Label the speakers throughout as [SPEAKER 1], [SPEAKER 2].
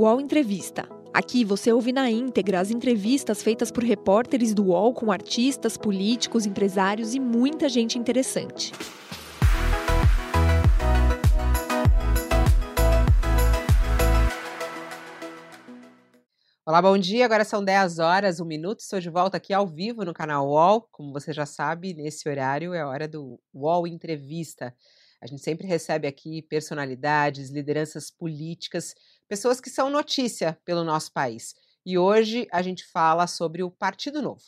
[SPEAKER 1] UOL Entrevista. Aqui você ouve na íntegra as entrevistas feitas por repórteres do UOL com artistas, políticos, empresários e muita gente interessante.
[SPEAKER 2] Olá, bom dia. Agora são 10 horas, um minuto. Estou de volta aqui ao vivo no canal UOL. Como você já sabe, nesse horário é a hora do UOL Entrevista. A gente sempre recebe aqui personalidades, lideranças políticas, pessoas que são notícia pelo nosso país. E hoje a gente fala sobre o Partido Novo.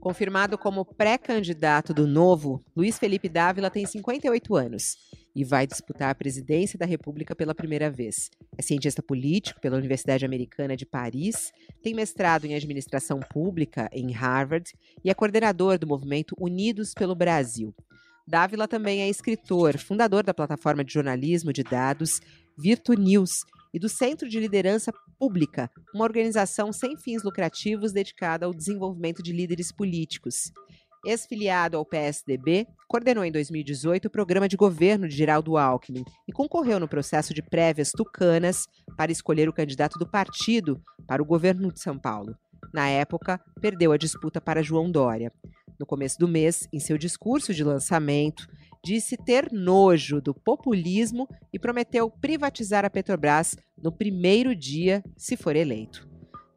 [SPEAKER 2] Confirmado como pré-candidato do Novo, Luiz Felipe Dávila tem 58 anos e vai disputar a presidência da República pela primeira vez. É cientista político pela Universidade Americana de Paris, tem mestrado em administração pública em Harvard e é coordenador do movimento Unidos pelo Brasil. Dávila também é escritor, fundador da plataforma de jornalismo de dados Virtu News e do Centro de Liderança Pública, uma organização sem fins lucrativos dedicada ao desenvolvimento de líderes políticos. Ex-filiado ao PSDB, coordenou em 2018 o programa de governo de Geraldo Alckmin e concorreu no processo de prévias tucanas para escolher o candidato do partido para o governo de São Paulo. Na época, perdeu a disputa para João Dória. No começo do mês, em seu discurso de lançamento, disse ter nojo do populismo e prometeu privatizar a Petrobras no primeiro dia, se for eleito.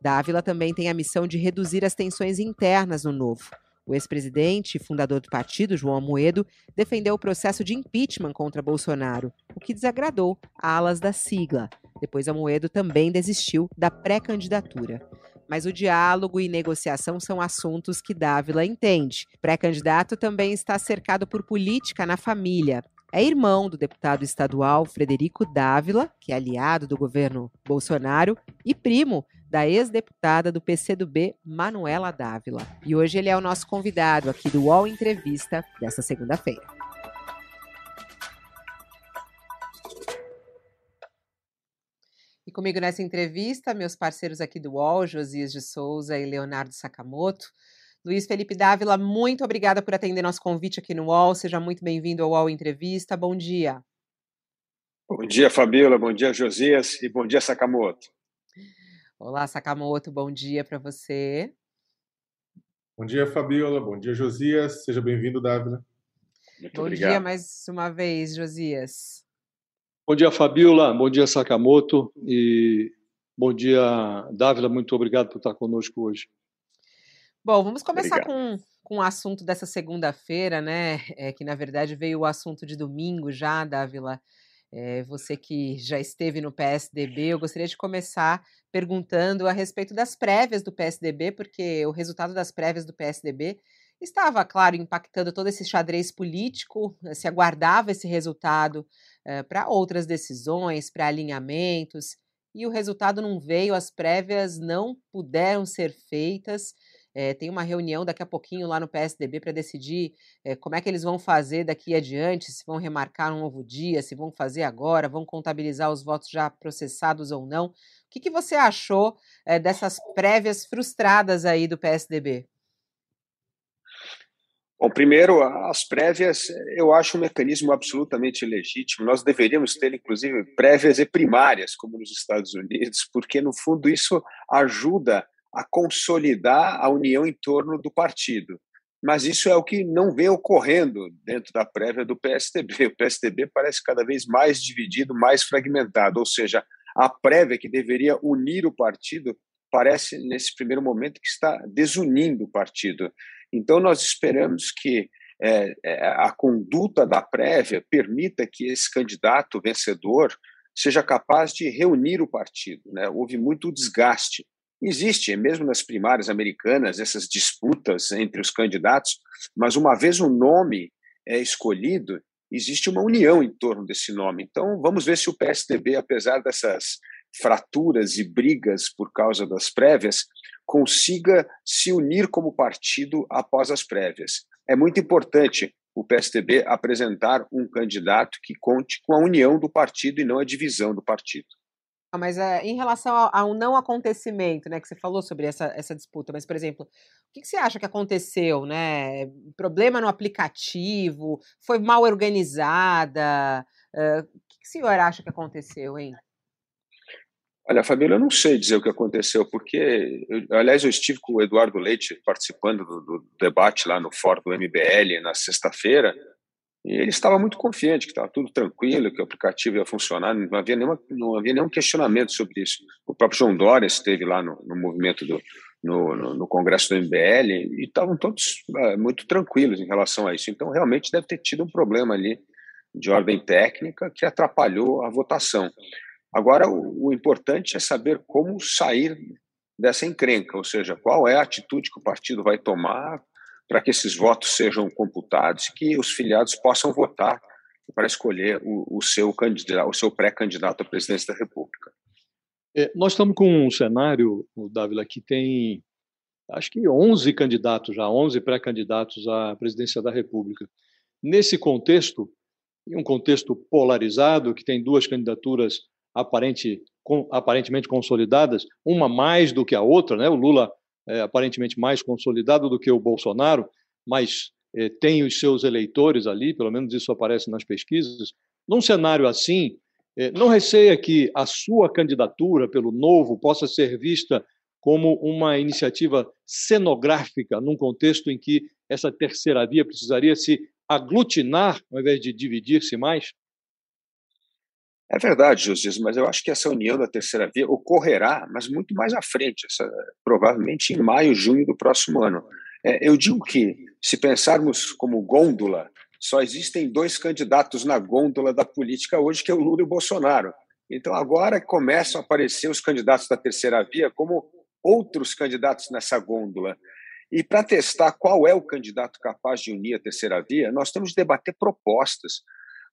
[SPEAKER 2] Dávila também tem a missão de reduzir as tensões internas no Novo. O ex-presidente e fundador do partido, João Amoedo, defendeu o processo de impeachment contra Bolsonaro, o que desagradou alas da sigla. Depois, Amoedo também desistiu da pré-candidatura mas o diálogo e negociação são assuntos que Dávila entende. Pré-candidato também está cercado por política na família. É irmão do deputado estadual Frederico Dávila, que é aliado do governo Bolsonaro, e primo da ex-deputada do PCdoB, Manuela Dávila. E hoje ele é o nosso convidado aqui do UOL Entrevista desta segunda-feira. E comigo nessa entrevista, meus parceiros aqui do UOL, Josias de Souza e Leonardo Sakamoto. Luiz Felipe Dávila, muito obrigada por atender nosso convite aqui no UOL. Seja muito bem-vindo ao UOL Entrevista. Bom dia.
[SPEAKER 3] Bom dia, Fabiola. Bom dia, Josias. E bom dia, Sakamoto.
[SPEAKER 2] Olá, Sakamoto. Bom dia para você.
[SPEAKER 4] Bom dia, Fabiola. Bom dia, Josias. Seja bem-vindo, Dávila.
[SPEAKER 2] Muito bom obrigado. dia mais uma vez, Josias.
[SPEAKER 5] Bom dia, Fabiola. Bom dia, Sakamoto. E bom dia, Dávila. Muito obrigado por estar conosco hoje.
[SPEAKER 2] Bom, vamos começar com, com o assunto dessa segunda-feira, né? É, que na verdade veio o assunto de domingo já, Dávila. É, você que já esteve no PSDB, eu gostaria de começar perguntando a respeito das prévias do PSDB, porque o resultado das prévias do PSDB estava, claro, impactando todo esse xadrez político, se aguardava esse resultado eh, para outras decisões, para alinhamentos, e o resultado não veio, as prévias não puderam ser feitas. É, tem uma reunião daqui a pouquinho lá no PSDB para decidir é, como é que eles vão fazer daqui adiante, se vão remarcar um novo dia, se vão fazer agora, vão contabilizar os votos já processados ou não. O que, que você achou é, dessas prévias frustradas aí do PSDB?
[SPEAKER 3] Bom, primeiro, as prévias, eu acho um mecanismo absolutamente legítimo. Nós deveríamos ter, inclusive, prévias e primárias, como nos Estados Unidos, porque, no fundo, isso ajuda a consolidar a união em torno do partido. Mas isso é o que não vem ocorrendo dentro da prévia do PSDB. O PSDB parece cada vez mais dividido, mais fragmentado, ou seja, a prévia que deveria unir o partido parece, nesse primeiro momento, que está desunindo o partido. Então, nós esperamos que é, é, a conduta da prévia permita que esse candidato vencedor seja capaz de reunir o partido. Né? Houve muito desgaste. Existe, mesmo nas primárias americanas, essas disputas entre os candidatos, mas uma vez o nome é escolhido, existe uma união em torno desse nome. Então, vamos ver se o PSDB, apesar dessas fraturas e brigas por causa das prévias, consiga se unir como partido após as prévias. É muito importante o PSDB apresentar um candidato que conte com a união do partido e não a divisão do partido.
[SPEAKER 2] Ah, mas é, em relação ao, não acontecimento, né, que você falou sobre essa, essa disputa, mas, por exemplo, o que, você acha que aconteceu, né? Problema no aplicativo? Foi mal organizada? Uh, o que o senhor acha que aconteceu, hein?
[SPEAKER 3] Olha, Fabíola, eu não sei dizer o que aconteceu, porque, eu, aliás, eu estive com o Eduardo Leite participando do, do debate lá no Fórum do MBL na sexta-feira, e ele estava muito confiante que estava tudo tranquilo, que o aplicativo ia funcionar, não havia, nenhuma, não havia nenhum questionamento sobre isso. O próprio João Dória esteve lá no, no movimento do, no, no, no, Congresso do MBL e estavam todos é, muito tranquilos em relação a isso. Então, realmente deve ter tido um problema ali de ordem técnica que atrapalhou a votação. Agora, o, o importante é saber como sair dessa encrenca, ou seja, qual é a atitude que o partido vai tomar para que esses votos sejam computados e que os filiados possam votar para escolher o, o seu candidato, o seu pré-candidato à presidência da República.
[SPEAKER 5] É, nós estamos com um cenário, Dávila, que tem acho que 11 candidatos já, 11 pré-candidatos à presidência da República. Nesse contexto, em um contexto polarizado, que tem duas candidaturas aparente, com, aparentemente consolidadas, uma mais do que a outra, né? O Lula é aparentemente mais consolidado do que o Bolsonaro, mas é, tem os seus eleitores ali, pelo menos isso aparece nas pesquisas. Num cenário assim, é, não receia que a sua candidatura pelo Novo possa ser vista como uma iniciativa cenográfica, num contexto em que essa terceira via precisaria se aglutinar ao invés de dividir-se mais?
[SPEAKER 3] É verdade, Josias, mas eu acho que essa união da terceira via ocorrerá, mas muito mais à frente, essa, provavelmente em maio, junho do próximo ano. É, eu digo que, se pensarmos como gôndola, só existem dois candidatos na gôndola da política hoje, que é o Lula e o Bolsonaro. Então, agora começam a aparecer os candidatos da terceira via como outros candidatos nessa gôndola. E para testar qual é o candidato capaz de unir a terceira via, nós temos de debater propostas.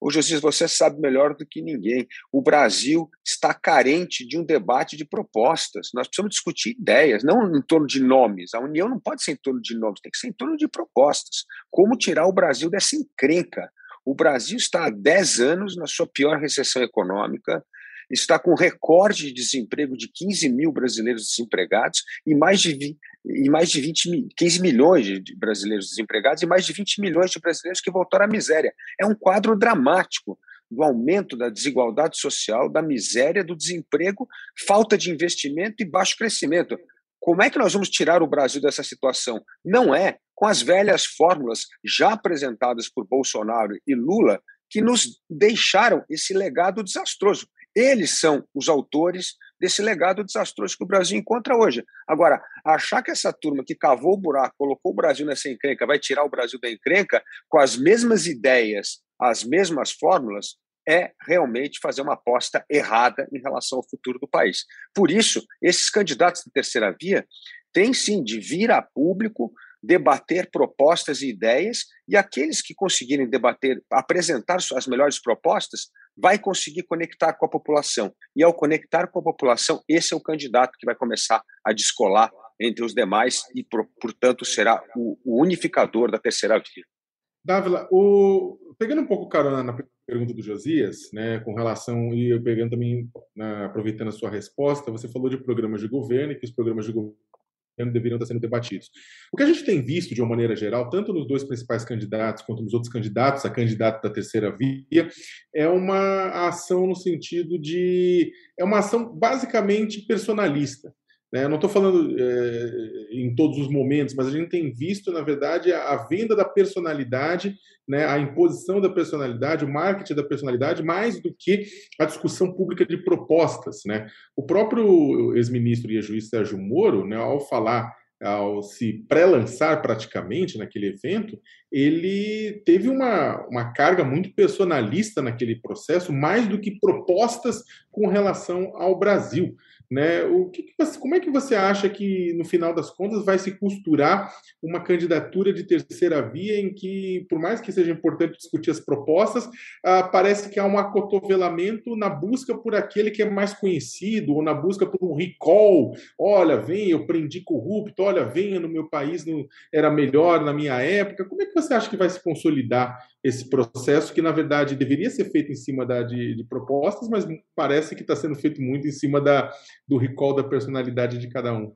[SPEAKER 3] Ô, Josias, você sabe melhor do que ninguém. O Brasil está carente de um debate de propostas. Nós precisamos discutir ideias, não em torno de nomes. A União não pode ser em torno de nomes, tem que ser em torno de propostas. Como tirar o Brasil dessa encrenca? O Brasil está há 10 anos na sua pior recessão econômica, está com recorde de desemprego de 15 mil brasileiros desempregados e mais de, e mais de 20, 15 milhões de brasileiros desempregados e mais de 20 milhões de brasileiros que voltaram à miséria. É um quadro dramático do aumento da desigualdade social, da miséria, do desemprego, falta de investimento e baixo crescimento. Como é que nós vamos tirar o Brasil dessa situação? Não é com as velhas fórmulas já apresentadas por Bolsonaro e Lula que nos deixaram esse legado desastroso. Eles são os autores desse legado desastroso que o Brasil encontra hoje. Agora, achar que essa turma que cavou o buraco, colocou o Brasil nessa encrenca, vai tirar o Brasil da encrenca com as mesmas ideias, as mesmas fórmulas, é realmente fazer uma aposta errada em relação ao futuro do país. Por isso, esses candidatos de terceira via têm sim de vir a público, debater propostas e ideias, e aqueles que conseguirem debater, apresentar as melhores propostas, vai conseguir conectar com a população. E ao conectar com a população, esse é o candidato que vai começar a descolar entre os demais e, portanto, será o, unificador da terceira via.
[SPEAKER 4] Dávila, o... pegando um pouco carona na pergunta do Josias, né, com relação, e eu pegando também, na, aproveitando a sua resposta, você falou de programas de governo e que os programas de governo deveriam estar sendo debatidos. O que a gente tem visto, de uma maneira geral, tanto nos dois principais candidatos quanto nos outros candidatos, a candidata da terceira via, é uma ação no sentido de. é uma ação basicamente personalista. Né? Eu não estou falando é, em todos os momentos, mas a gente tem visto, na verdade, a, a, venda da personalidade, né? a imposição da personalidade, o marketing da personalidade, mais do que a discussão pública de propostas. Né? O próprio ex-ministro e juiz Sérgio Moro, né, ao falar ao se pré-lançar praticamente naquele evento, ele teve uma, uma carga muito personalista naquele processo, mais do que propostas com relação ao Brasil. Né? O que, que você, como é que você acha que, no final das contas, vai se costurar uma candidatura de terceira via em que, por mais que seja importante discutir as propostas, ah, parece que há um acotovelamento na busca por aquele que é mais conhecido, ou na busca por um recall. Olha, vem, eu prendi corrupto, olha, venha no meu país, era melhor na minha época. Como é que você acha que vai se consolidar esse processo, que na verdade deveria ser feito em cima da, de, de propostas, mas parece que está sendo feito muito em cima da do recall da personalidade de cada um.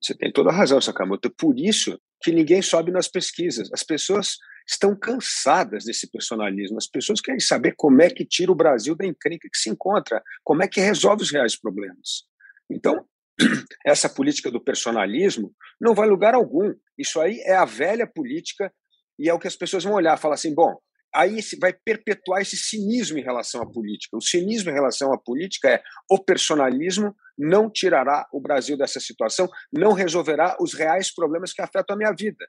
[SPEAKER 3] Você tem toda a razão, Sakamoto. Por isso que ninguém sobe nas pesquisas. As pessoas estão cansadas desse personalismo. As pessoas querem saber como é que tira o Brasil da encrenca que se encontra, como é que resolve os reais problemas. Então, essa política do personalismo não vai lugar algum. Isso aí é a velha política e é o que as pessoas vão olhar, falar assim, bom, aí vai perpetuar esse cinismo em relação à política. O cinismo em relação à política é o personalismo não tirará o Brasil dessa situação, não resolverá os reais problemas que afetam a minha vida.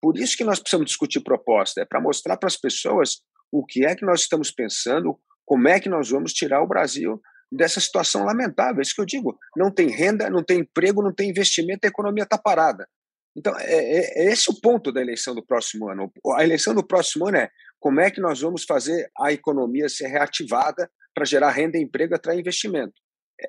[SPEAKER 3] Por isso que nós precisamos discutir proposta, é para mostrar para as pessoas o que é que nós estamos pensando, como é que nós vamos tirar o Brasil dessa situação lamentável. É isso que eu digo. Não tem renda, não tem emprego, não tem investimento, a economia está parada. Então, é, é, é, esse o ponto da eleição do próximo ano. A eleição do próximo ano é como é que nós vamos fazer a economia ser reativada para gerar renda, emprego, atrair investimento.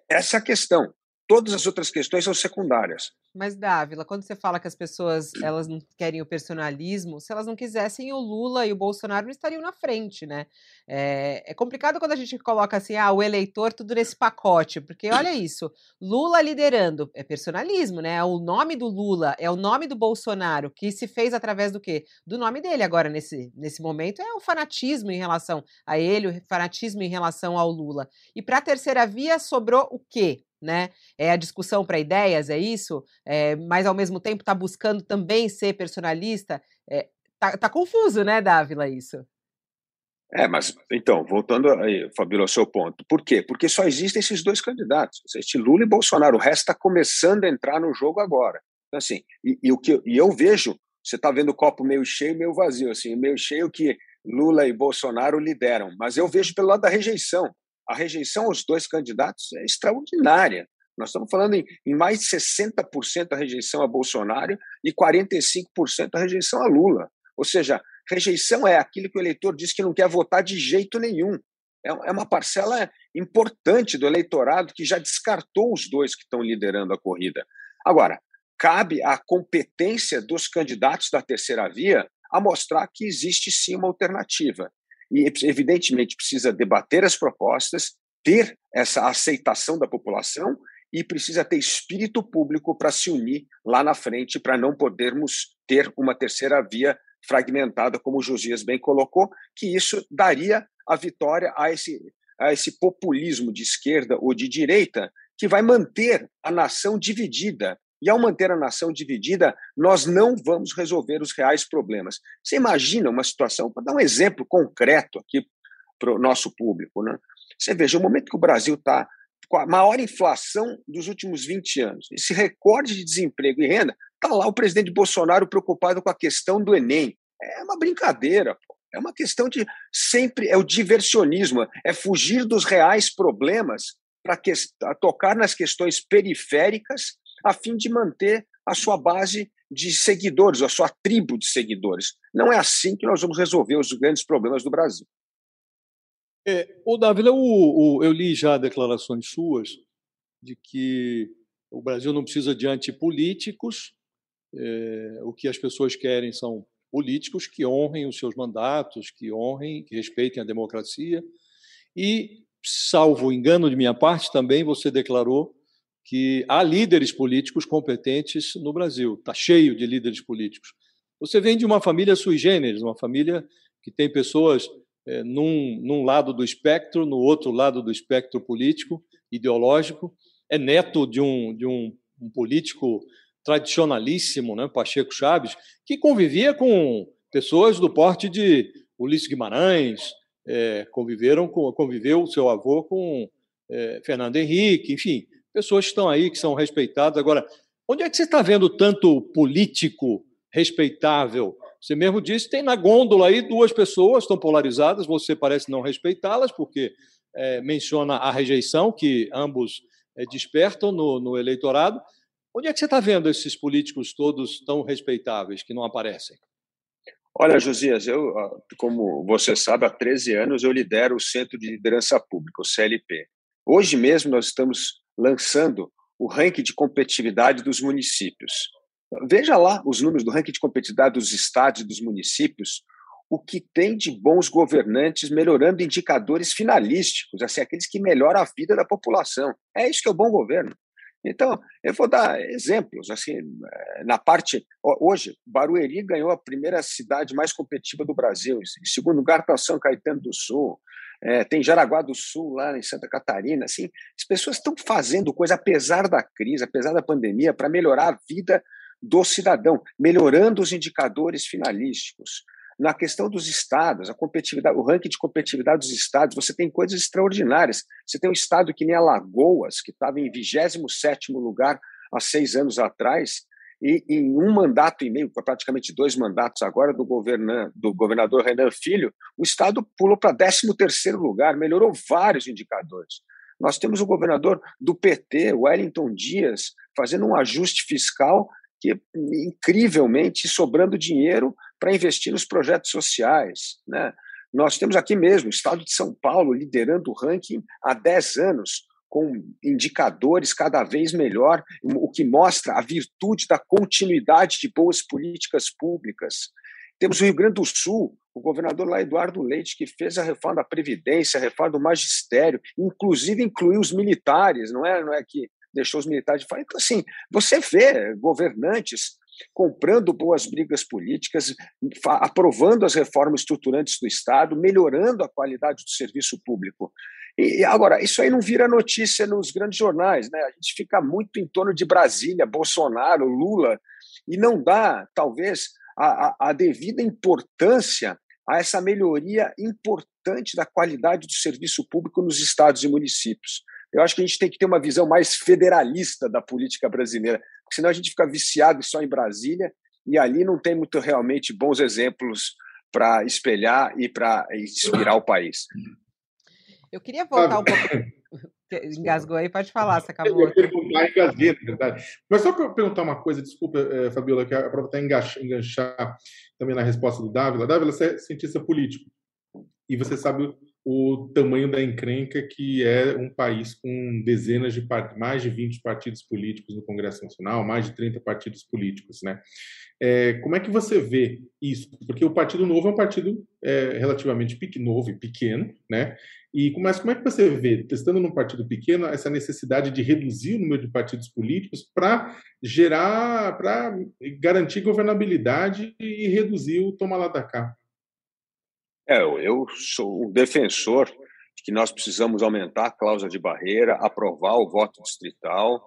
[SPEAKER 3] Essa é a questão. Todas as outras questões são secundárias.
[SPEAKER 2] Mas, Dávila, quando você fala que as pessoas elas não querem o personalismo, se elas não quisessem, o Lula e o Bolsonaro não estariam na frente, né? É, é complicado quando a gente coloca assim, ah, o eleitor, tudo nesse pacote, porque olha isso, Lula liderando, é personalismo, né? O nome do Lula é o nome do Bolsonaro, que se fez através do quê? Do nome dele agora, nesse, nesse momento, é o fanatismo em relação a ele, o fanatismo em relação ao Lula. E para a terceira via sobrou o quê? Né? É a discussão para ideias, é isso? É, mas ao mesmo tempo está buscando também ser personalista. É, tá, tá, confuso, né, Dávila, isso?
[SPEAKER 3] É, mas então, voltando aí, Fabíola, ao seu ponto. Por quê? Porque só existem esses dois candidatos, este Lula e Bolsonaro. O resto está começando a entrar no jogo agora. Então, assim, e, e o que e eu vejo, você está vendo o copo meio cheio, meio vazio, assim, meio cheio que Lula e Bolsonaro lideram, mas eu vejo pelo lado da rejeição a rejeição aos dois candidatos é extraordinária. Nós estamos falando em, em mais de 60% a rejeição a Bolsonaro e 45% a rejeição a Lula. Ou seja, rejeição é aquilo que o eleitor diz que não quer votar de jeito nenhum. É, é uma parcela importante do eleitorado que já descartou os dois que estão liderando a corrida. Agora, cabe à competência dos candidatos da terceira via a mostrar que existe sim uma alternativa e, evidentemente, precisa debater as propostas, ter essa aceitação da população e precisa ter espírito público para se unir lá na frente, para não podermos ter uma terceira via fragmentada, como o Josias bem colocou, que isso daria a vitória a esse, a esse populismo de esquerda ou de direita que vai manter a nação dividida e ao manter a nação dividida, nós não vamos resolver os reais problemas. Você imagina uma situação, para dar um exemplo concreto aqui para o nosso público. Né? Você veja, o momento que o Brasil está com a maior inflação dos últimos 20 anos, esse recorde de desemprego e renda, está lá o presidente Bolsonaro preocupado com a questão do Enem. É uma brincadeira, pô. É uma questão de sempre é o diversionismo, é fugir dos reais problemas para tocar nas questões periféricas a fim de manter a sua base de seguidores, a sua tribo de seguidores. Não é assim que nós vamos resolver os grandes problemas do Brasil.
[SPEAKER 5] É, o Davi, eu, eu li já declarações suas de que o Brasil não precisa de antipolíticos, é, o que as pessoas querem são políticos que honrem os seus mandatos, que honrem, que respeitem a democracia. E, salvo engano de minha parte, também você declarou que há líderes políticos competentes no Brasil, está cheio de líderes políticos. Você vem de uma família sui generis, uma família que tem pessoas é, num, num lado do espectro, no outro lado do espectro político, ideológico, é neto de um, de um, um político tradicionalíssimo, né, Pacheco Chaves, que convivia com pessoas do porte de Ulisses Guimarães, é, conviveram com, conviveu o seu avô com é, Fernando Henrique, enfim, pessoas estão aí, que são respeitadas. Agora, onde é que você está vendo tanto político respeitável? Você mesmo disse, tem na gôndola aí duas pessoas estão polarizadas, você parece não respeitá-las, porque é, menciona a rejeição que ambos é, despertam no, no eleitorado. Onde é que você está vendo esses políticos todos tão respeitáveis que não aparecem?
[SPEAKER 3] Olha, Josias, eu, como você sabe, há 13 anos eu lidero o Centro de Liderança Pública, o CLP. Hoje mesmo nós estamos lançando o ranking de competitividade dos municípios. Veja lá os números do ranking de competitividade dos estados e dos municípios, o que tem de bons governantes melhorando indicadores finalísticos, assim, aqueles que melhoram a vida da população. É isso que é o bom governo. Então, eu vou dar exemplos. assim eh, Na parte. Hoje, Barueri ganhou a primeira cidade mais competitiva do Brasil. Em segundo lugar está São Caetano do Sul. É, tem Jaraguá do Sul, lá em Santa Catarina. Assim, as pessoas estão fazendo coisa, apesar da crise, apesar da pandemia, para melhorar a vida do cidadão, melhorando os indicadores finalísticos. Na questão dos estados, a competitividade, o ranking de competitividade dos estados, você tem coisas extraordinárias. Você tem um estado que nem Alagoas, que estava em 27 lugar há seis anos atrás, e em um mandato e meio, praticamente dois mandatos agora, do, governa, do governador Renan Filho, o estado pulou para 13 lugar, melhorou vários indicadores. Nós temos o governador do PT, Wellington Dias, fazendo um ajuste fiscal que incrivelmente sobrando dinheiro para investir nos projetos sociais. Né? Nós temos aqui mesmo o estado de São Paulo liderando o ranking há 10 anos, com indicadores cada vez melhor, o que mostra a virtude da continuidade de boas políticas públicas. Temos o Rio Grande do Sul, o governador lá Eduardo Leite, que fez a reforma da Previdência, a reforma do magistério, inclusive incluiu os militares, não é, não é que deixou os militares de fora. Então, assim, você vê governantes comprando boas brigas políticas, aprovando as reformas estruturantes do Estado, melhorando a qualidade do serviço público. E agora, isso aí não vira notícia nos grandes jornais, né? A gente fica muito em torno de Brasília, Bolsonaro, Lula, e não dá, talvez, a, a, a devida importância a essa melhoria importante da qualidade do serviço público nos estados e municípios. Eu acho que a gente tem que ter uma visão mais federalista da política brasileira, senão a gente fica viciado só em Brasília e ali não tem muito realmente bons exemplos para espelhar e para inspirar o país.
[SPEAKER 2] Eu queria voltar um pouco. Engasgou aí, pode falar, você acabou. Eu
[SPEAKER 4] perguntar, engasguei, na verdade. Mas só para perguntar uma coisa, desculpa, eh, Fabiola, que aproveitar e enganchar também na resposta do Dávila. Dávila, você é cientista político e você sabe o tamanho da encrenca que é um país com dezenas de mais de 20 partidos políticos no Congresso Nacional, mais de 30 partidos políticos, né? É, como é que você vê isso? Porque o Partido Novo é um partido é, relativamente novo e pequeno, né? E mas como é que você vê, testando num partido pequeno, essa necessidade de reduzir o número de partidos políticos para gerar, para garantir governabilidade e reduzir o toma lá da cá?
[SPEAKER 3] É, eu sou um defensor de que nós precisamos aumentar a cláusula de barreira, aprovar o voto distrital,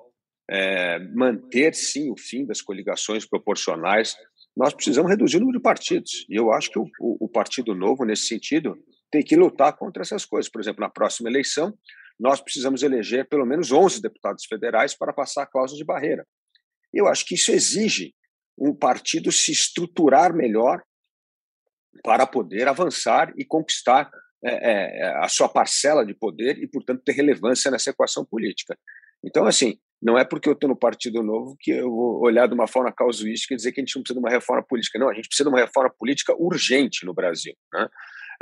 [SPEAKER 3] é, manter sim o fim das coligações proporcionais. Nós precisamos reduzir o número de partidos. E eu acho que o, o, o Partido Novo, nesse sentido, tem que lutar contra essas coisas. Por exemplo, na próxima eleição, nós precisamos eleger pelo menos 11 deputados federais para passar a cláusula de barreira. Eu acho que isso exige um partido se estruturar melhor para poder avançar e conquistar é, é, a sua parcela de poder e, portanto, ter relevância nessa equação política. Então, assim, não é porque eu estou no Partido Novo que eu vou olhar de uma forma casuística e dizer que a gente não precisa de uma reforma política. Não, a gente precisa de uma reforma política urgente no Brasil. Né?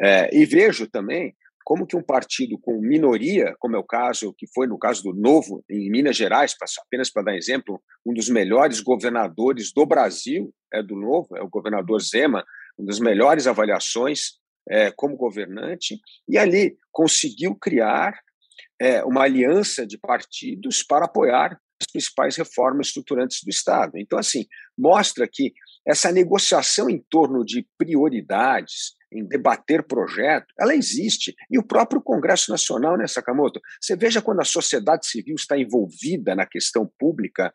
[SPEAKER 3] É, e vejo também como que um partido com minoria, como é o caso, que foi no caso do Novo, em Minas Gerais, apenas para dar exemplo, um dos melhores governadores do Brasil é do Novo, é o governador Zema, uma das melhores avaliações é, como governante, e ali conseguiu criar é, uma aliança de partidos para apoiar as principais reformas estruturantes do Estado. Então, assim, mostra que essa negociação em torno de prioridades, em debater projeto, ela existe. E o próprio Congresso Nacional, né, Sakamoto? Você veja quando a sociedade civil está envolvida na questão pública,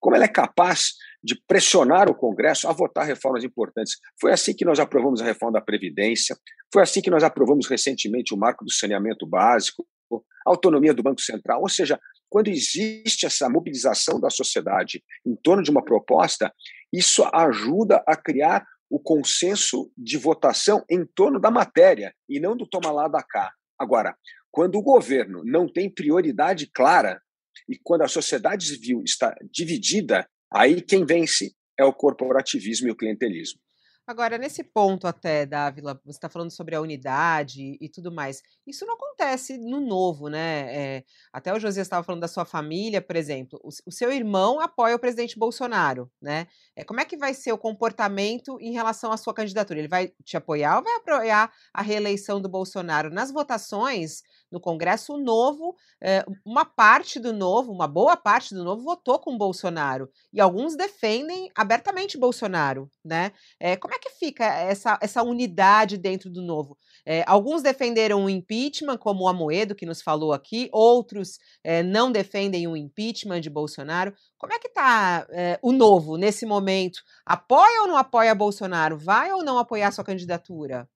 [SPEAKER 3] como ela é capaz de pressionar o Congresso a votar reformas importantes. Foi assim que nós aprovamos a reforma da Previdência, foi assim que nós aprovamos recentemente o marco do saneamento básico, a autonomia do Banco Central. Ou seja, quando existe essa mobilização da sociedade em torno de uma proposta, isso ajuda a criar o consenso de votação em torno da matéria e não do toma lá da cá. Agora, quando o governo não tem prioridade clara e quando a sociedade civil está dividida, aí quem vence é o corporativismo e o clientelismo.
[SPEAKER 2] Agora, nesse ponto até, Dávila, você está falando sobre a unidade e tudo mais. Isso não acontece no novo, né? É, até o Josias estava falando da sua família, por exemplo. O, o, seu irmão apoia o presidente Bolsonaro, né? É, como é que vai ser o comportamento em relação à sua candidatura? Ele vai te apoiar ou vai apoiar a reeleição do Bolsonaro? Nas votações, no Congresso, o Novo, é, uma parte do Novo, uma boa parte do Novo, votou com Bolsonaro. E alguns defendem abertamente Bolsonaro. Né? É, como é que fica essa, essa unidade dentro do Novo? É, alguns defenderam o impeachment, como o Amoedo, que nos falou aqui, outros não defendem o impeachment de Bolsonaro. Como é que está o Novo nesse momento? Apoia ou não apoia Bolsonaro? Vai ou não apoiar sua candidatura?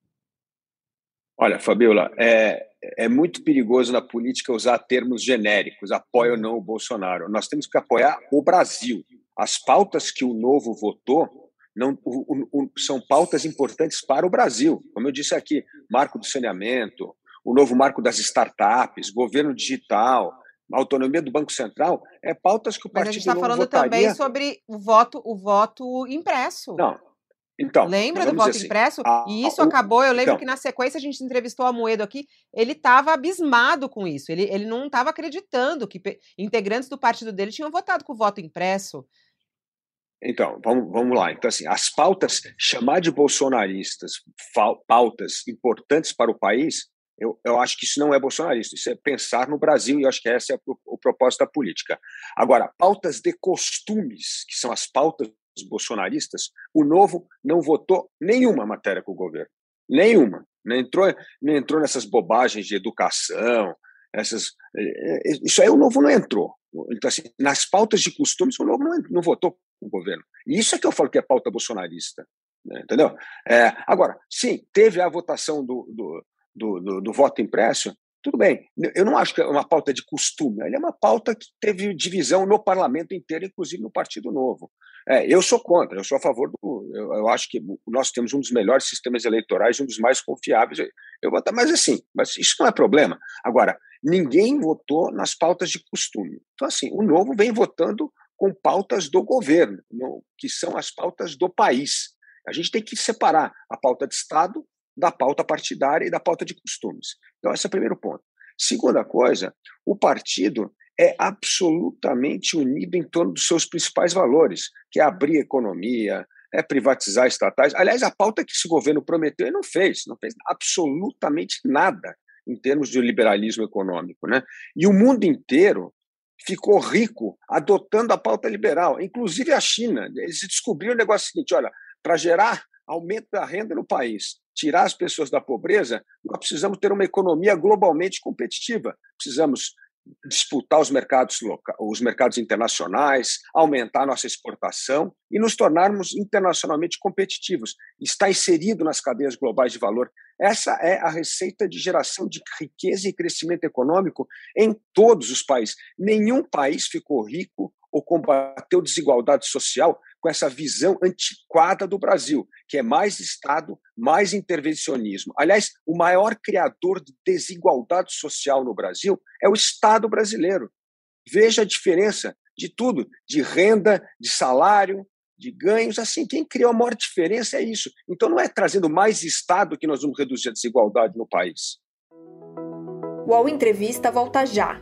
[SPEAKER 3] Olha, Fabiola, é, é muito perigoso na política usar termos genéricos, apoia ou não o Bolsonaro. Nós temos que apoiar o Brasil. As pautas que o Novo votou não, o, o, são pautas importantes para o Brasil. Como eu disse aqui, marco do saneamento, o novo marco das startups, governo digital, autonomia do Banco Central, é pautas que o
[SPEAKER 2] Mas
[SPEAKER 3] partido
[SPEAKER 2] a gente está falando
[SPEAKER 3] votaria...
[SPEAKER 2] também sobre o voto, o voto impresso.
[SPEAKER 3] Não, então,
[SPEAKER 2] Lembra do voto
[SPEAKER 3] assim,
[SPEAKER 2] impresso?
[SPEAKER 3] a,
[SPEAKER 2] e isso
[SPEAKER 3] a,
[SPEAKER 2] acabou. Eu lembro
[SPEAKER 3] então,
[SPEAKER 2] que na sequência a gente entrevistou a Moedo aqui. Ele estava abismado com isso. Ele, ele não estava acreditando que integrantes do partido dele tinham votado com o voto impresso.
[SPEAKER 3] Então, vamos, vamos lá. Então, assim, as pautas, chamar de bolsonaristas pautas importantes para o país, eu, eu acho que isso não é bolsonarista, isso é pensar no Brasil, e eu acho que esse é o, o propósito da política. Agora, pautas de costumes, que são as pautas bolsonaristas, o Novo não votou nenhuma matéria com o governo. Nenhuma. Não entrou, não entrou nessas bobagens de educação, essas, eh, eh, isso aí o Novo não entrou. Então, assim, nas pautas de costumes, o Novo não, não votou com o governo. E isso é que eu falo que é pauta bolsonarista. Né, entendeu? É, agora, sim, teve a votação do, do, do, do, do voto impresso, tudo bem, eu não acho que é uma pauta de costume, ele é uma pauta que teve divisão no parlamento inteiro, inclusive no Partido Novo. É, eu sou contra, eu sou a favor do. Eu, eu, acho que nós temos um dos melhores sistemas eleitorais, um dos mais confiáveis. Eu vou mas assim, mas isso não é problema. Agora, ninguém votou nas pautas de costume. Então, assim, o Novo vem votando com pautas do governo, no, que são as pautas do país. A gente tem que separar a pauta de Estado da pauta partidária e da pauta de costumes. Então, esse é o primeiro ponto. Segunda coisa, o partido é absolutamente unido em torno dos seus principais valores, que é abrir a economia, é privatizar estatais. Aliás, a pauta que esse governo prometeu e não fez, não fez absolutamente nada em termos de liberalismo econômico. Né? E o mundo inteiro ficou rico adotando a pauta liberal, inclusive a China. Eles descobriram o negócio seguinte: olha, para gerar aumento da renda no país, tirar as pessoas da pobreza, nós precisamos ter uma economia globalmente competitiva. Precisamos disputar os mercados os mercados internacionais, aumentar nossa exportação e nos tornarmos internacionalmente competitivos. Está inserido nas cadeias globais de valor. Essa é a receita de geração de riqueza e crescimento econômico em todos os países. Nenhum país ficou rico ou combateu desigualdade social com essa visão antiquada do Brasil, que é mais Estado, mais intervencionismo. Aliás, o maior criador de desigualdade social no Brasil é o Estado brasileiro. Veja a diferença de tudo, de renda, de salário, de ganhos. Assim, quem criou a maior diferença é isso. Então, não é trazendo mais Estado que nós vamos reduzir a desigualdade no país.
[SPEAKER 1] O Entrevista volta já.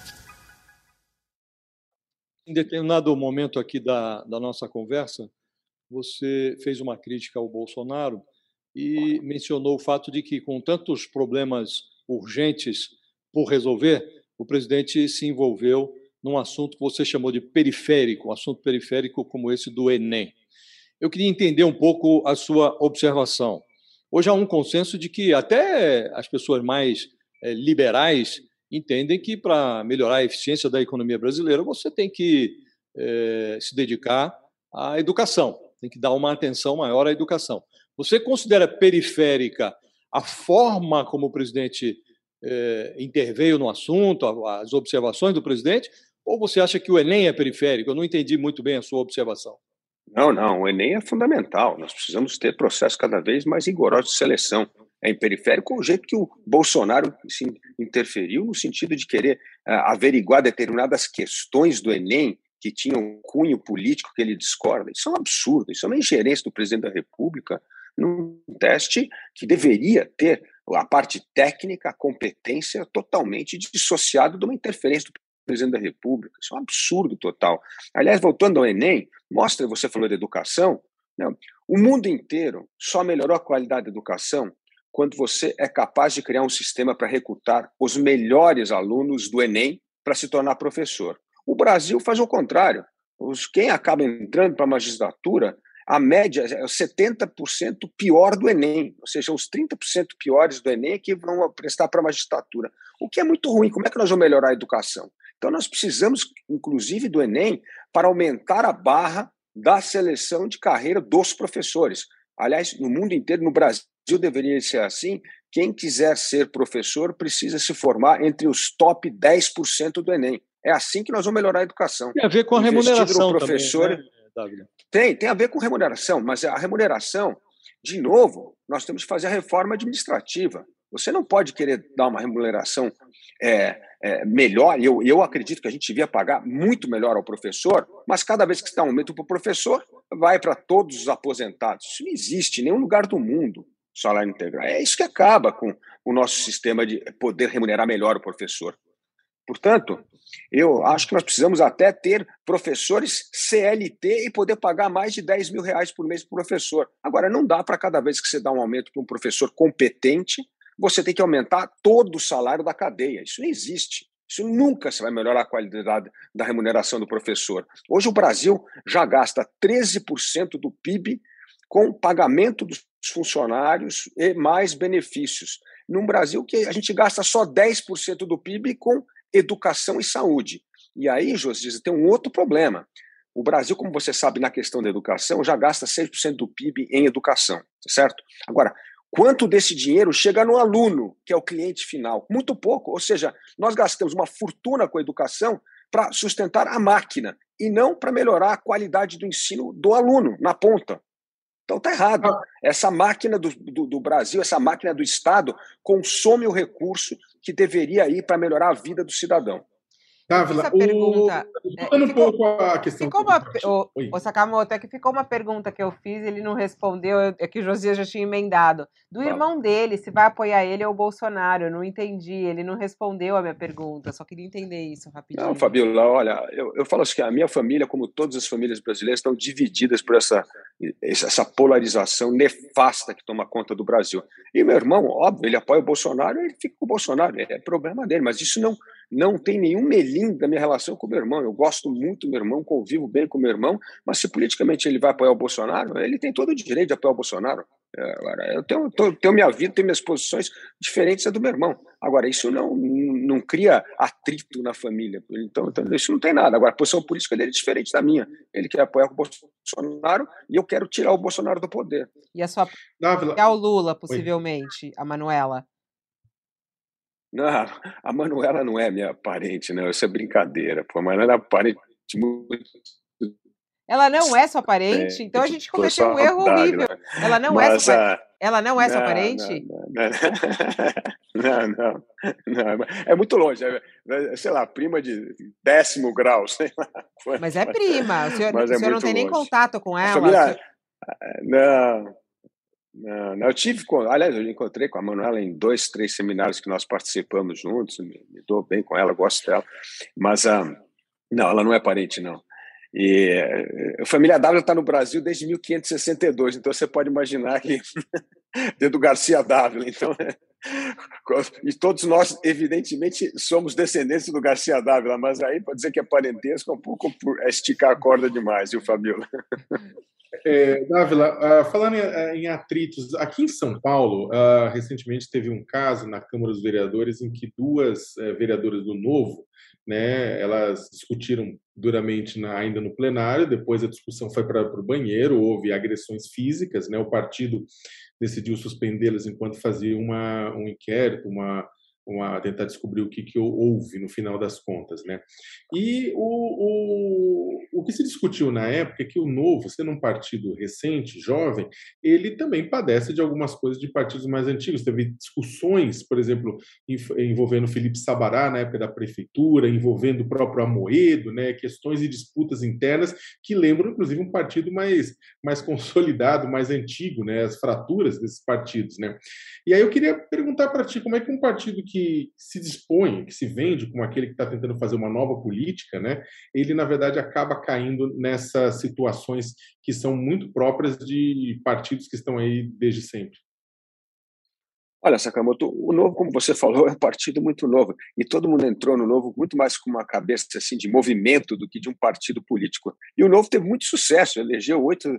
[SPEAKER 5] Em determinado momento aqui da, da nossa conversa, você fez uma crítica ao Bolsonaro e mencionou o fato de que, com tantos problemas urgentes por resolver, o presidente se envolveu num assunto que você chamou de periférico, um assunto periférico como esse do Enem. Eu queria entender um pouco a sua observação. Hoje há um consenso de que até as pessoas mais é, liberais entendem que para melhorar a eficiência da economia brasileira você tem que é, se dedicar à educação, tem que dar uma atenção maior à educação. Você considera periférica a forma como o presidente é, interveio no assunto, as observações do presidente, ou você acha que o Enem é periférico? Eu não entendi muito bem a sua observação.
[SPEAKER 3] Não, não, o Enem é fundamental. Nós precisamos ter processos cada vez mais rigorosos de seleção. É em periférico o jeito que o Bolsonaro se interferiu no sentido de querer uh, averiguar determinadas questões do Enem que tinham cunho político que ele discorda. Isso é um absurdo, isso é uma ingerência do presidente da República num teste que deveria ter a parte técnica, a competência totalmente dissociada de uma interferência do presidente da República. Isso é um absurdo total. Aliás, voltando ao Enem, mostra, você falou de educação, né? o mundo inteiro só melhorou a qualidade da educação quando você é capaz de criar um sistema para recrutar os melhores alunos do Enem para se tornar professor. O Brasil faz o contrário. Os, quem acaba entrando para a magistratura a média é 70% pior do Enem, ou seja, os 30% piores do Enem é que vão prestar para a magistratura, o que é muito ruim. Como é que nós vamos melhorar a educação? Então, nós precisamos, inclusive, do Enem para aumentar a barra da seleção de carreira dos professores. Aliás, no mundo inteiro, no Brasil deveria ser assim. Quem quiser ser professor precisa se formar entre os top 10% do Enem. É assim que nós vamos melhorar a educação.
[SPEAKER 5] Tem a ver com a remuneração professor, também, né?
[SPEAKER 3] Tem, tem a ver com remuneração, mas a remuneração, de novo, nós temos que fazer a reforma administrativa. Você não pode querer dar uma remuneração é, é, melhor, e eu, eu acredito que a gente devia pagar muito melhor ao professor, mas cada vez que se dá um aumento para o professor, vai para todos os aposentados. Isso não existe em nenhum lugar do mundo, salário integral. É isso que acaba com o nosso sistema de poder remunerar melhor o professor. Portanto, eu acho que nós precisamos até ter professores CLT e poder pagar mais de 10 mil reais por mês para o professor. Agora, não dá para cada vez que você dá um aumento para um professor competente, você tem que aumentar todo o salário da cadeia. Isso não existe. Isso nunca se vai melhorar a qualidade da remuneração do professor. Hoje o Brasil já gasta 13% do PIB com pagamento dos funcionários e mais benefícios. Num Brasil que a gente gasta só 10% do PIB com educação e saúde. E aí, Josias, tem um outro problema. O Brasil, como você sabe, na questão da educação, já gasta 6% do PIB em educação, certo? Agora, quanto desse dinheiro chega no aluno, que é o cliente final? Muito pouco. Ou seja, nós gastamos uma fortuna com a educação para sustentar a máquina e não para melhorar a qualidade do ensino do aluno, na ponta. Então está errado. Ah. Essa máquina do, do, do, Brasil, essa máquina do Estado, consome o recurso que deveria ir para melhorar a vida do cidadão.
[SPEAKER 2] Dávila, essa pergunta. É, um ficou, pouco a questão. Ficou uma, o, o Sakamoto, é que ficou uma pergunta que eu fiz, ele não respondeu, é que o Josias já tinha emendado. Do irmão dele, se vai apoiar ele ou o Bolsonaro. Eu não entendi, ele não respondeu a minha pergunta, só queria entender isso rapidinho.
[SPEAKER 3] Não, Fabiola, olha, eu, eu falo assim que a minha família, como todas as famílias brasileiras, estão divididas por essa, essa polarização nefasta que toma conta do Brasil. E meu irmão, óbvio, ele apoia o Bolsonaro, ele fica com o Bolsonaro, é problema dele, mas isso não não tem nenhum melim da minha relação com o meu irmão. Eu gosto muito do meu irmão, convivo bem com o meu irmão, mas se politicamente ele vai apoiar o Bolsonaro, ele tem todo o direito de apoiar o Bolsonaro. É, agora, eu tenho, tenho minha vida, tenho minhas posições diferentes da do meu irmão. Agora, isso não, não cria atrito na família. Então, então, isso não tem nada. Agora, a posição política dele é diferente da minha. Ele quer apoiar o Bolsonaro e eu quero tirar o Bolsonaro do poder.
[SPEAKER 2] E a sua. Dávila... É o Lula, possivelmente, Oi. a Manuela.
[SPEAKER 3] Não, a Manuela não é minha parente, não. Isso é brincadeira. Pô, a Manuela é parente muito.
[SPEAKER 2] Ela não é sua parente? É, então a gente cometeu um erro horrível. Né? Ela não é Mas, é sua parente? Ela não é não, sua parente?
[SPEAKER 3] Não, não, não, É muito longe. É, sei lá, prima de décimo grau, sei lá.
[SPEAKER 2] Mas é prima. O senhor, o senhor não tem longe. nem contato com ela?
[SPEAKER 3] Família... Senhor... Não, não, eu tive, aliás, eu encontrei com a Manuela em dois, três seminários que nós participamos juntos, me, me dou bem com ela, gosto dela, mas um, não, ela não é parente, não. E eh, a família W está no Brasil desde 1562, então você pode imaginar que desde do Garcia Dávila, então e todos nós evidentemente somos descendentes do Garcia Dávila, mas aí pode dizer que é parentesco é um pouco por esticar a corda demais, viu, Fabiola?
[SPEAKER 4] É, Dávila, uh, falando em, eh, em, atritos, aqui em São Paulo, uh, recentemente teve um caso na Câmara dos Vereadores em que duas uh, vereadoras do Novo, né, elas discutiram duramente na, ainda no plenário, depois a discussão foi para o banheiro, houve agressões físicas, né, o partido decidiu suspendê-las enquanto fazia uma, um inquérito, uma, uma, tentar descobrir o que, que houve no final das contas, né? E o, o, o que se discutiu na época é que o Novo, sendo um partido recente, jovem, ele também padece de algumas coisas de partidos mais antigos. Teve discussões, por exemplo, envolvendo Felipe Sabará na época da prefeitura, envolvendo o próprio Amoedo, né? Questões e disputas internas que lembram, inclusive, um partido mais, mais consolidado, mais antigo, né? As fraturas desses partidos, né? E aí eu queria perguntar para ti como é que um partido que se dispõe, que se vende como aquele que está tentando fazer uma nova política, né? Ele na verdade acaba caindo nessas situações que são muito próprias de partidos que estão aí desde sempre.
[SPEAKER 3] Olha, Sakamoto, o Novo, como você falou, é um partido muito novo. E todo mundo entrou no Novo muito mais com uma cabeça assim, de movimento do que de um partido político. E o Novo teve muito sucesso, elegeu oito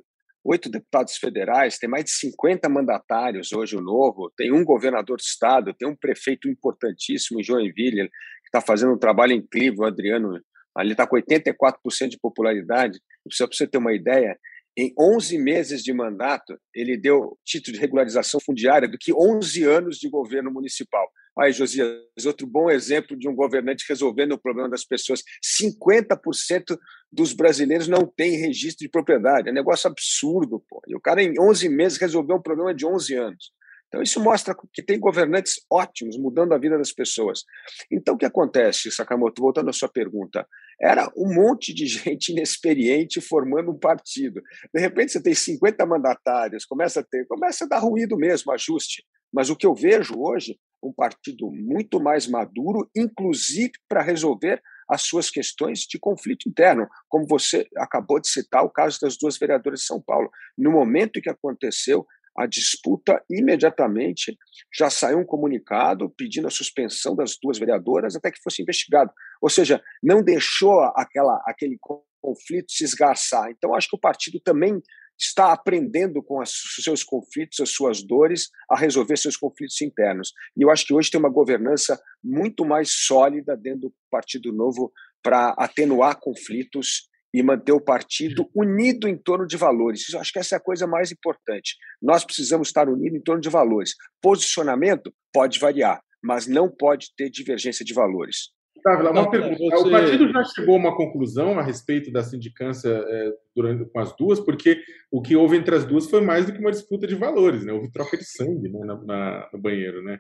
[SPEAKER 3] oito deputados federais, tem mais de 50 mandatários hoje o Novo, tem um governador de estado, tem um prefeito importantíssimo em Joinville, que está fazendo um trabalho incrível, o Adriano, ali está com 84% de popularidade. Só para você ter uma ideia, em 11 meses de mandato, ele deu título de regularização fundiária do que 11 anos de governo municipal. Aí, Josias, outro bom exemplo de um governante resolvendo o problema das pessoas. 50% dos brasileiros não têm registro de propriedade. É um negócio absurdo, pô. E o cara, em 11 meses, resolveu um problema de 11 anos. Então, isso mostra que tem governantes ótimos, mudando a vida das pessoas. Então, o que acontece, Sakamoto, voltando à sua pergunta? Era um monte de gente inexperiente formando um partido. De repente, você tem 50 mandatários, começa a ter, começa a dar ruído mesmo, ajuste. Mas o que eu vejo hoje, um partido muito mais maduro, inclusive para resolver as suas questões de conflito interno, como você acabou de citar o caso das duas vereadoras de São Paulo. No momento que aconteceu, a disputa, imediatamente já saiu um comunicado pedindo a suspensão das duas vereadoras até que fosse investigado. Ou seja, não deixou aquela, aquele conflito se esgarçar. Então, acho que o partido também está aprendendo com os seus conflitos, as suas dores, a resolver seus conflitos internos. E eu acho que hoje tem uma governança muito mais sólida dentro do Partido Novo para atenuar conflitos e manter o partido unido em torno de valores. Eu acho que essa é a coisa mais importante. Nós precisamos estar unidos em torno de valores. Posicionamento pode variar, mas não pode ter divergência de valores.
[SPEAKER 4] Távila, uma pergunta. Você... O partido já chegou a uma conclusão a respeito da sindicância é, durante, com as duas, porque o que houve entre as duas foi mais do que uma disputa de valores, né? Houve troca de sangue né, na, na, no banheiro, né?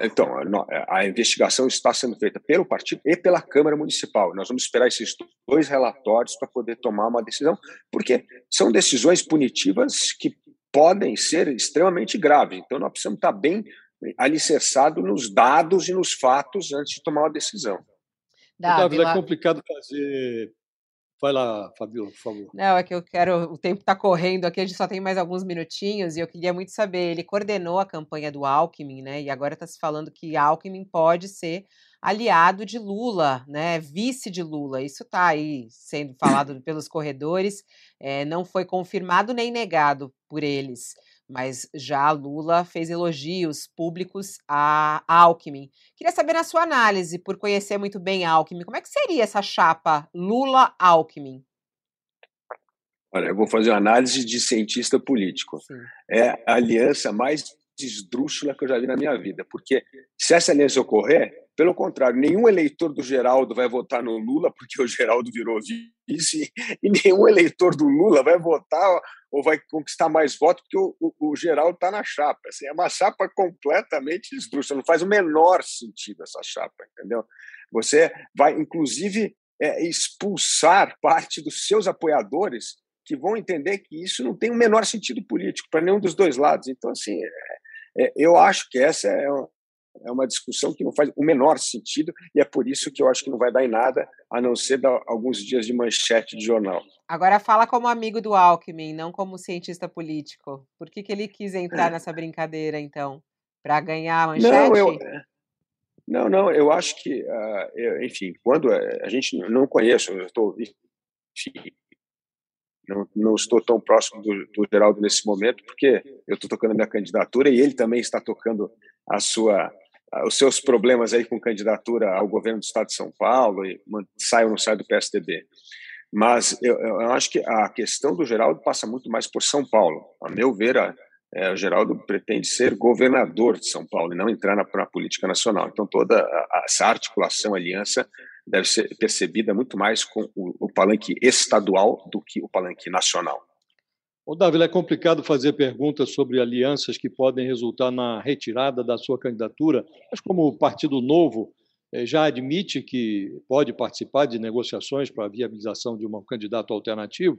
[SPEAKER 3] Então, é, a investigação está sendo feita pelo partido e pela Câmara Municipal. Nós vamos esperar esses dois relatórios para poder tomar uma decisão, porque são decisões punitivas que podem ser extremamente graves. Então, nós precisamos estar bem alicerçados nos dados e nos fatos antes de tomar uma decisão.
[SPEAKER 5] Davi, é complicado fazer Vai lá, Fabio, por favor.
[SPEAKER 2] Não, é que eu quero. O tempo está correndo aqui, a gente só tem mais alguns minutinhos e eu queria muito saber. Ele coordenou a campanha do Alckmin, né? E agora está se falando que Alckmin pode ser aliado de Lula, né? Vice de Lula. Isso está aí sendo falado pelos corredores. É, não foi confirmado nem negado por eles mas já Lula fez elogios públicos a Alckmin. Queria saber na sua análise, por conhecer muito bem Alckmin, como é que seria essa chapa Lula-Alckmin?
[SPEAKER 3] Olha, eu vou fazer uma análise de cientista político. Sim. É a aliança mais esdrúxula que eu já vi na minha vida, porque se essa aliança ocorrer, pelo contrário, nenhum eleitor do Geraldo vai votar no Lula, porque o Geraldo virou vice, e nenhum eleitor do Lula vai votar ou vai conquistar mais votos, porque o, o, o Geraldo está na chapa. Assim, é uma chapa completamente esdrúxula, não faz o menor sentido essa chapa, entendeu? Você vai, inclusive, é, expulsar parte dos seus apoiadores que vão entender que isso não tem o menor sentido político para nenhum dos dois lados. Então, assim, é, é, eu acho que essa é, é uma discussão que não faz o menor sentido e é por isso que eu acho que não vai dar em nada, a não ser dar alguns dias de manchete de jornal.
[SPEAKER 2] Agora fala como amigo do Alckmin, não como cientista político. Por que, que ele quis entrar nessa brincadeira, então? Para ganhar a manchete?
[SPEAKER 3] Não, eu, não, não, eu acho que, uh, eu, enfim, quando a gente não conheço, eu estou, enfim, não, não, estou tão próximo do, do Geraldo nesse momento, porque eu estou tocando a minha candidatura e ele também está tocando a sua, os seus problemas aí com candidatura ao governo do Estado de São Paulo, e sai ou não sai do PSDB. Mas eu, eu, acho que a questão do Geraldo passa muito mais por São Paulo. A meu ver, a, é, o Geraldo pretende ser governador de São Paulo e não entrar na, na política nacional. Então, toda a, essa articulação, aliança, deve ser percebida muito mais com o, o palanque estadual do que o palanque nacional.
[SPEAKER 5] O Davi, é complicado fazer perguntas sobre alianças que podem resultar na retirada da sua candidatura, mas como o Partido Novo eh, já admite que pode participar de negociações para a viabilização de um candidato alternativo,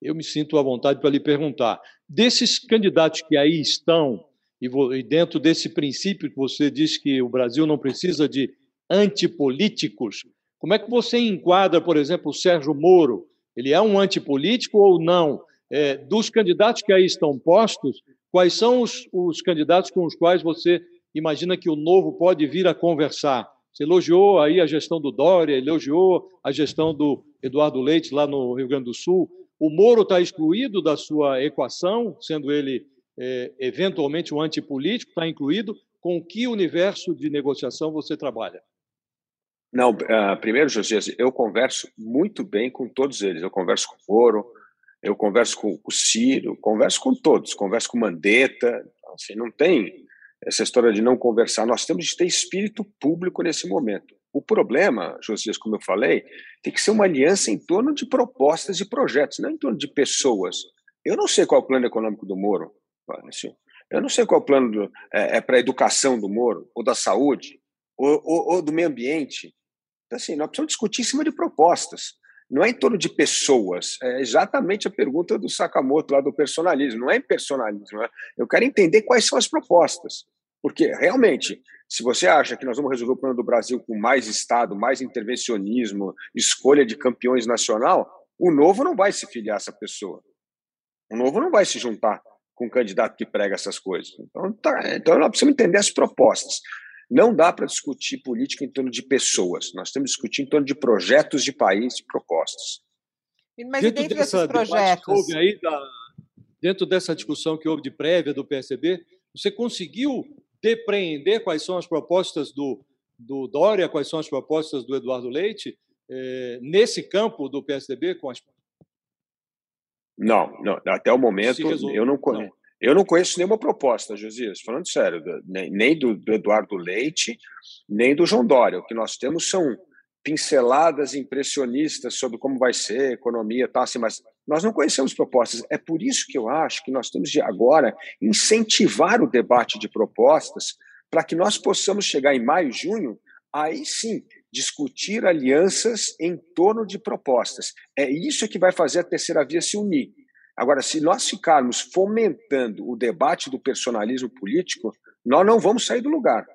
[SPEAKER 5] eu me sinto à vontade para lhe perguntar: desses candidatos que aí estão, e dentro desse princípio que você diz que o Brasil não precisa de antipolíticos, como é que você enquadra, por exemplo, o Sérgio Moro? Ele é um antipolítico ou não? É, dos candidatos que aí estão postos, quais são os, os candidatos com os quais você imagina que o novo pode vir a conversar? Você elogiou aí a gestão do Dória, elogiou a gestão do Eduardo Leite lá no Rio Grande do Sul. O Moro está excluído da sua equação, sendo ele é, eventualmente um antipolítico, está incluído. Com que universo de negociação você trabalha?
[SPEAKER 3] Não, uh, primeiro, José, eu converso muito bem com todos eles. Eu converso com o Moro, eu converso com, o Ciro, converso com todos, converso com Mandetta, assim, não tem essa história de não conversar, nós temos de ter espírito público nesse momento. O problema, Josias, como eu falei, tem que ser uma aliança em torno de propostas e projetos, não em torno de pessoas. Eu não sei qual é o plano econômico do Moro, assim, eu não sei qual é o plano do, é, é para a educação do Moro, ou da saúde, ou, ou, ou do meio ambiente. Então, assim, nós precisamos discutir em cima de propostas não é em torno de pessoas, é exatamente a pergunta do Sakamoto lá do personalismo, não é personalismo, é? eu quero entender quais são as propostas, porque realmente, se você acha que nós vamos resolver o problema do Brasil com mais Estado, mais intervencionismo, escolha de campeões nacional, o novo não vai se filiar a essa pessoa, o novo não vai se juntar com um candidato que prega essas coisas. Então, tá, então nós precisamos entender as propostas. Não dá para discutir política em torno de pessoas. Nós temos que discutir em torno de projetos de país.
[SPEAKER 2] Mas dentro, dentro desses projetos.
[SPEAKER 5] Houve aí da, dentro dessa discussão que houve de prévia do PSDB, você conseguiu depreender quais são as propostas do, do Dória, quais são as propostas do Eduardo Leite, eh, nesse campo do PSDB? Com as...
[SPEAKER 3] Não, não, até o momento eu não conheço. Não. Eu não conheço nenhuma proposta, Josias, falando sério, nem do, do, Eduardo Leite, nem do João Dória. O que nós temos são pinceladas impressionistas sobre como vai ser a economia, tá, assim, mas nós não conhecemos propostas. É por isso que eu acho que nós temos de agora incentivar o debate de propostas para que nós possamos chegar em maio, junho, aí sim discutir alianças em torno de propostas. É isso que vai fazer a terceira via se unir. Agora, se nós ficarmos fomentando o debate do personalismo político, nós não vamos sair do lugar.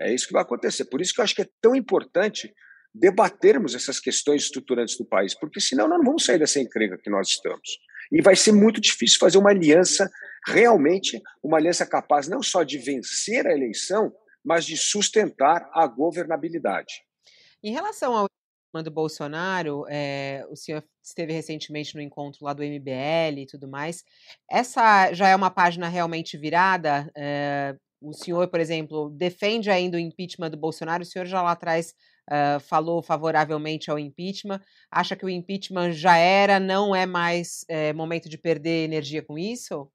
[SPEAKER 3] É isso que vai acontecer. Por isso que eu acho que é tão importante debatermos essas questões estruturantes do país, porque senão nós não vamos sair dessa encrenca que nós estamos. E vai ser muito difícil fazer uma aliança, realmente, uma aliança capaz não só de vencer a eleição, mas de sustentar a governabilidade.
[SPEAKER 2] Em relação ao do Bolsonaro, é, o senhor esteve recentemente no encontro lá do MBL e tudo mais. Essa já é uma página realmente virada? É, o senhor, por exemplo, defende ainda o impeachment do Bolsonaro? O senhor já lá atrás uh, falou favoravelmente ao impeachment. Acha que o impeachment já era, não é mais é, momento de perder energia com isso?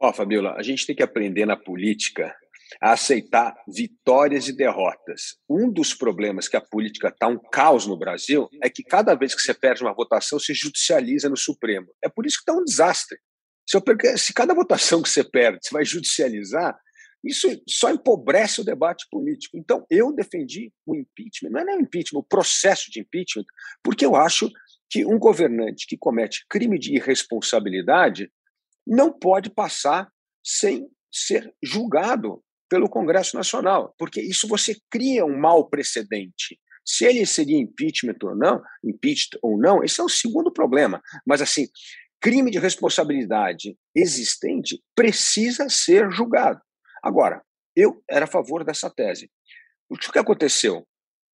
[SPEAKER 3] Ó, Fabiola, a gente tem que aprender na política a aceitar vitórias e derrotas. Um dos problemas que a política está um caos no Brasil é que cada vez que você perde uma votação, se judicializa no Supremo. É por isso que está um desastre. Se, eu, se cada votação que você perde você vai judicializar, isso só empobrece o debate político. Então, eu defendi o impeachment, não é nem o impeachment, o processo de impeachment, porque eu acho que um governante que comete crime de irresponsabilidade não pode passar sem ser julgado pelo Congresso Nacional, porque isso você cria um mau precedente. Se ele seria impeachment ou não, impeached ou não, esse é o segundo problema. Mas assim, crime de responsabilidade existente precisa ser julgado. Agora, eu era a favor dessa tese. O que aconteceu?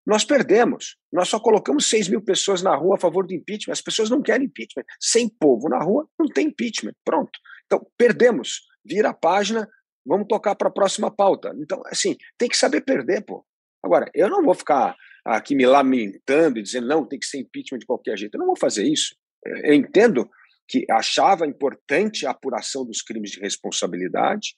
[SPEAKER 3] Nós perdemos. Nós só colocamos 6 mil pessoas na rua a favor do impeachment. As pessoas não querem impeachment. Sem povo na rua, não tem impeachment. Pronto. Então, perdemos. Vira a página, Vamos tocar para a próxima pauta. Então, assim, tem que saber perder, pô. Agora, eu não vou ficar aqui me lamentando e dizendo, não, tem que ser impeachment de qualquer jeito. Eu não vou fazer isso. Eu entendo que achava importante a apuração dos crimes de responsabilidade,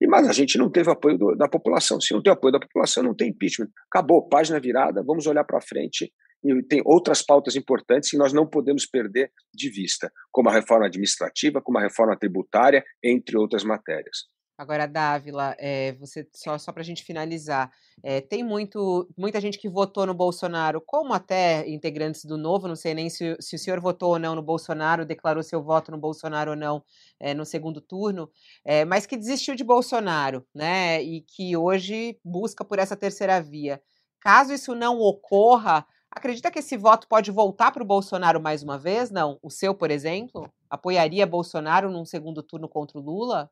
[SPEAKER 3] e mas a gente não teve apoio do, da população. Se não tem apoio da população, não tem impeachment. Acabou, página virada, vamos olhar para frente. E tem outras pautas importantes que nós não podemos perder de vista, como a reforma administrativa, como a reforma tributária, entre outras matérias.
[SPEAKER 2] Agora, Dávila, é, você só, só para a gente finalizar, é, tem muito, muita gente que votou no Bolsonaro, como até integrantes do Novo, não sei nem se, se o senhor votou ou não no Bolsonaro, declarou seu voto no Bolsonaro ou não é, no segundo turno, mas que desistiu de Bolsonaro, né? E que hoje busca por essa terceira via. Caso isso não ocorra, acredita que esse voto pode voltar para o Bolsonaro mais uma vez? Não? O seu, por exemplo, apoiaria Bolsonaro num segundo turno contra o Lula?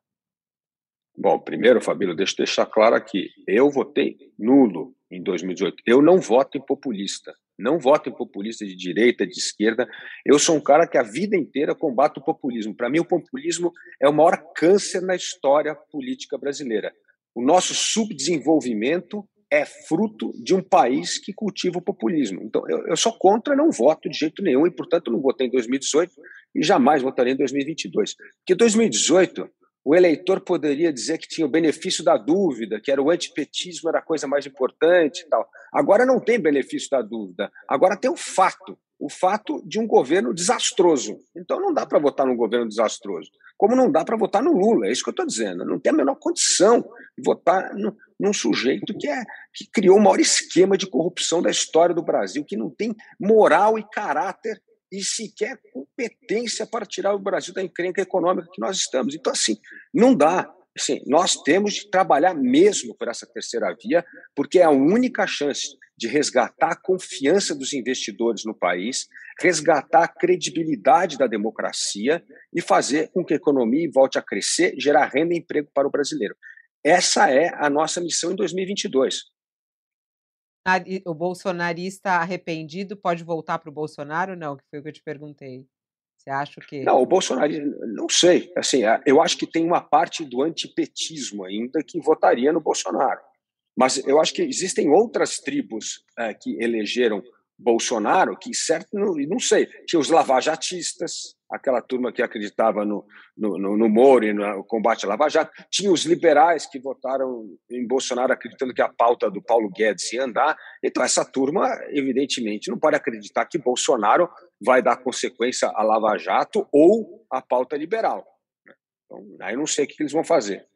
[SPEAKER 3] Bom, primeiro, Fabílio, deixa eu deixar claro aqui. Eu votei nulo em 2018. Eu não voto em populista. Não voto em populista de direita, de esquerda. Eu sou um cara que a vida inteira combate o populismo. Para mim, o populismo é o maior câncer na história política brasileira. O nosso subdesenvolvimento é fruto de um país que cultiva o populismo. Então, eu, eu sou contra, não voto de jeito nenhum, e, portanto, não votei em 2018 e jamais votarei em 2022. Porque 2018 o eleitor poderia dizer que tinha o benefício da dúvida, que era o antipetismo era a coisa mais importante e tal. Agora não tem benefício da dúvida. Agora tem o fato, o fato de um governo desastroso. Então não dá para votar num governo desastroso. Como não dá para votar no Lula, é isso que eu estou dizendo. Não tem a menor condição de votar no, num sujeito que, é, que criou o maior esquema de corrupção da história do Brasil, que não tem moral e caráter e sequer competência para tirar o Brasil da encrenca econômica que nós estamos. Então, assim, não dá. Assim, nós temos de trabalhar mesmo por essa terceira via, porque é a única chance de resgatar a confiança dos investidores no país, resgatar a credibilidade da democracia e fazer com que a economia volte a crescer, gerar renda e emprego para o brasileiro. Essa é a nossa missão em 2022
[SPEAKER 2] o bolsonarista arrependido pode voltar para o Bolsonaro? Não, que foi o que eu te perguntei. Você acha que.
[SPEAKER 3] Não, o bolsonarismo, não sei. Assim, eu acho que tem uma parte do antipetismo ainda que votaria no Bolsonaro. Mas eu acho que existem outras tribos é, que elegeram Bolsonaro, que certo, não, não sei, tinha os lavajatistas, aquela turma que acreditava no, no, no, no Moro e no combate à Lava Jato, tinha os liberais que votaram em Bolsonaro acreditando que a pauta do Paulo Guedes ia andar. Então, essa turma, evidentemente, não pode acreditar que Bolsonaro vai dar consequência à Lava Jato ou à pauta liberal. Né? Então, aí não sei o que eles vão fazer.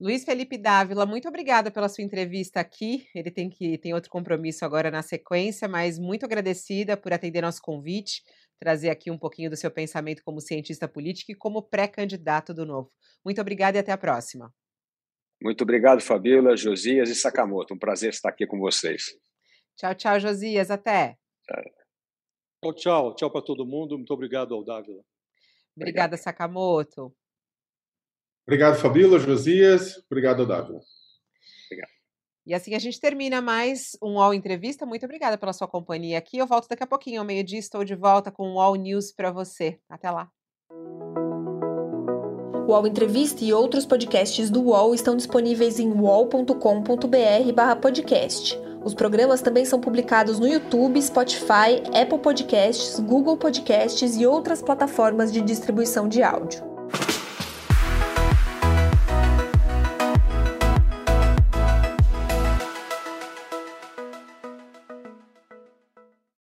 [SPEAKER 2] Luiz Felipe Dávila, muito obrigada pela sua entrevista aqui. Ele tem que tem outro compromisso agora na sequência, mas muito agradecida por atender nosso convite, trazer aqui um pouquinho do seu pensamento como cientista político e como pré-candidato do Novo. Muito obrigada e até a próxima.
[SPEAKER 3] Muito obrigado, Fabíola, Josias e Sakamoto. Um prazer estar aqui com vocês.
[SPEAKER 2] Tchau, tchau, Josias. Até.
[SPEAKER 5] Tchau, tchau. Tchau para todo mundo. Muito obrigado ao Dávila.
[SPEAKER 2] Obrigada, Sakamoto.
[SPEAKER 4] Obrigado, Fabíola, Josias. Obrigado, Dávila.
[SPEAKER 2] Obrigado. E assim a gente termina mais um UOL Entrevista. Muito obrigada pela sua companhia aqui. Eu volto daqui a pouquinho, ao meio-dia, estou de volta com o UOL News para você. Até lá.
[SPEAKER 1] O UOL Entrevista e outros podcasts do UOL estão disponíveis em uol.com.br/podcast. Os programas também são publicados no YouTube, Spotify, Apple Podcasts, Google Podcasts e outras plataformas de distribuição de áudio.